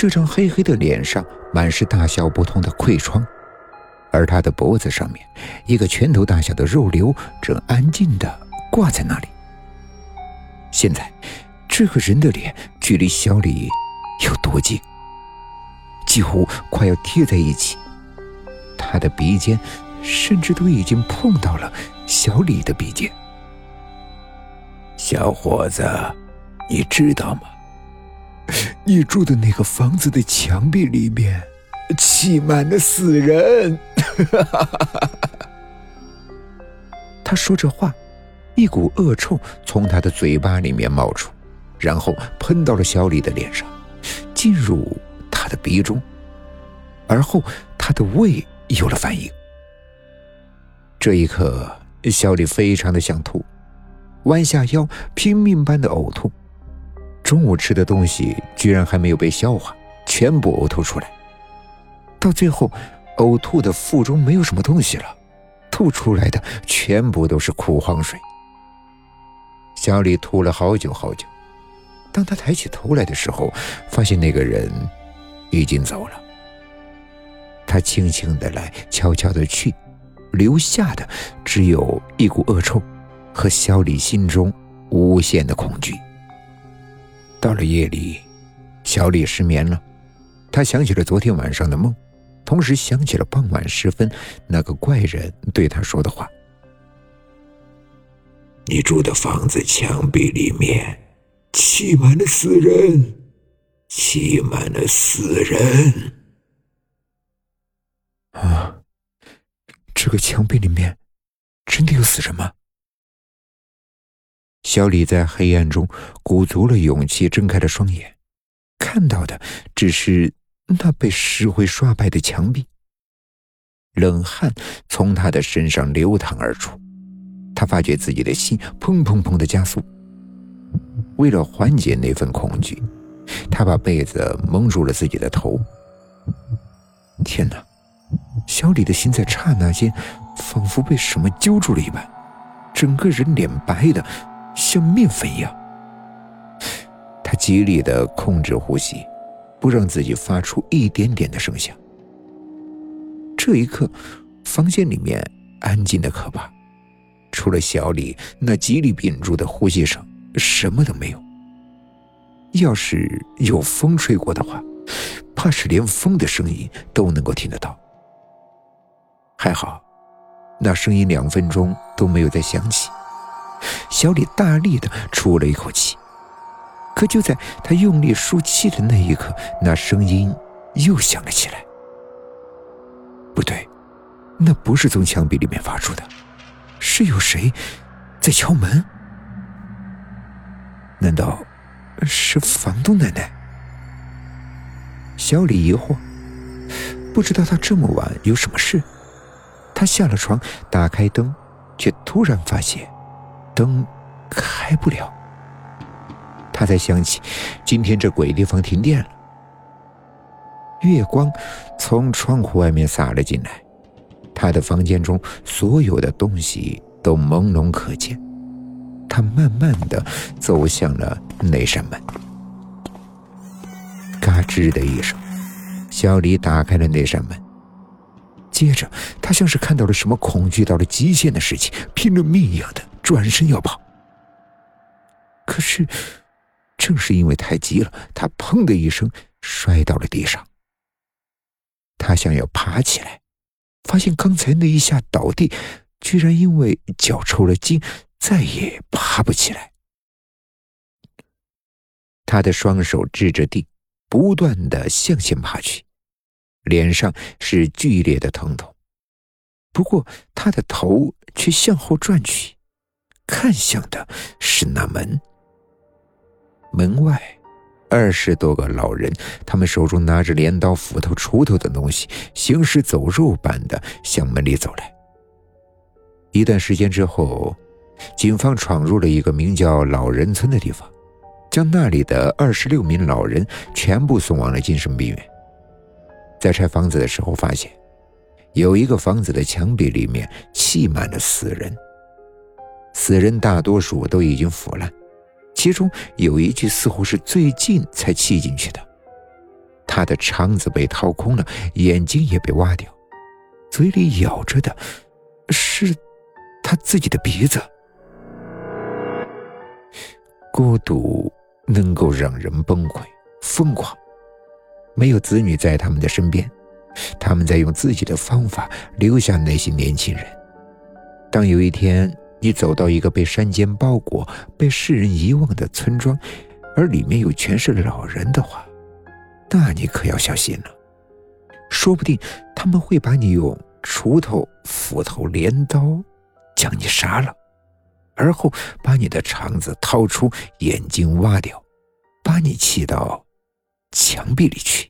这张黑黑的脸上满是大小不同的溃疮，而他的脖子上面，一个拳头大小的肉瘤正安静地挂在那里。现在，这个人的脸距离小李有多近？几乎快要贴在一起。他的鼻尖甚至都已经碰到了小李的鼻尖。小伙子，你知道吗？你住的那个房子的墙壁里面砌满了死人。他说着话，一股恶臭从他的嘴巴里面冒出，然后喷到了小李的脸上，进入他的鼻中，而后他的胃有了反应。这一刻，小李非常的想吐，弯下腰拼命般的呕吐。中午吃的东西居然还没有被消化，全部呕吐出来。到最后，呕吐的腹中没有什么东西了，吐出来的全部都是苦黄水。小李吐了好久好久，当他抬起头来的时候，发现那个人已经走了。他轻轻的来，悄悄的去，留下的只有一股恶臭，和小李心中无限的恐惧。到了夜里，小李失眠了，他想起了昨天晚上的梦，同时想起了傍晚时分那个怪人对他说的话：“你住的房子墙壁里面砌满了死人，砌满了死人。”啊，这个墙壁里面真的有死人吗？小李在黑暗中鼓足了勇气，睁开了双眼，看到的只是那被石灰刷白的墙壁。冷汗从他的身上流淌而出，他发觉自己的心砰砰砰的加速。为了缓解那份恐惧，他把被子蒙住了自己的头。天哪！小李的心在刹那间仿佛被什么揪住了一般，整个人脸白的。像面粉一样，他极力的控制呼吸，不让自己发出一点点的声响。这一刻，房间里面安静的可怕，除了小李那极力屏住的呼吸声，什么都没有。要是有风吹过的话，怕是连风的声音都能够听得到。还好，那声音两分钟都没有再响起。小李大力的出了一口气，可就在他用力舒气的那一刻，那声音又响了起来。不对，那不是从墙壁里面发出的，是有谁在敲门？难道是房东奶奶？小李疑惑，不知道他这么晚有什么事。他下了床，打开灯，却突然发现。灯开不了，他才想起今天这鬼地方停电了。月光从窗户外面洒了进来，他的房间中所有的东西都朦胧可见。他慢慢的走向了那扇门，嘎吱的一声，小李打开了那扇门。接着，他像是看到了什么恐惧到了极限的事情，拼了命一样的。转身要跑，可是正是因为太急了，他砰的一声摔到了地上。他想要爬起来，发现刚才那一下倒地，居然因为脚抽了筋，再也爬不起来。他的双手支着地，不断的向前爬去，脸上是剧烈的疼痛，不过他的头却向后转去。看向的是那门，门外二十多个老人，他们手中拿着镰刀、斧头、锄头等东西，行尸走肉般的向门里走来。一段时间之后，警方闯入了一个名叫老人村的地方，将那里的二十六名老人全部送往了精神病院。在拆房子的时候，发现有一个房子的墙壁里面砌满了死人。死人大多数都已经腐烂，其中有一具似乎是最近才砌进去的。他的肠子被掏空了，眼睛也被挖掉，嘴里咬着的是他自己的鼻子。孤独能够让人崩溃、疯狂。没有子女在他们的身边，他们在用自己的方法留下那些年轻人。当有一天你走到一个被山间包裹、被世人遗忘的村庄，而里面又全是老人的话，那你可要小心了。说不定他们会把你用锄头、斧头、镰刀将你杀了，而后把你的肠子掏出，眼睛挖掉，把你气到墙壁里去。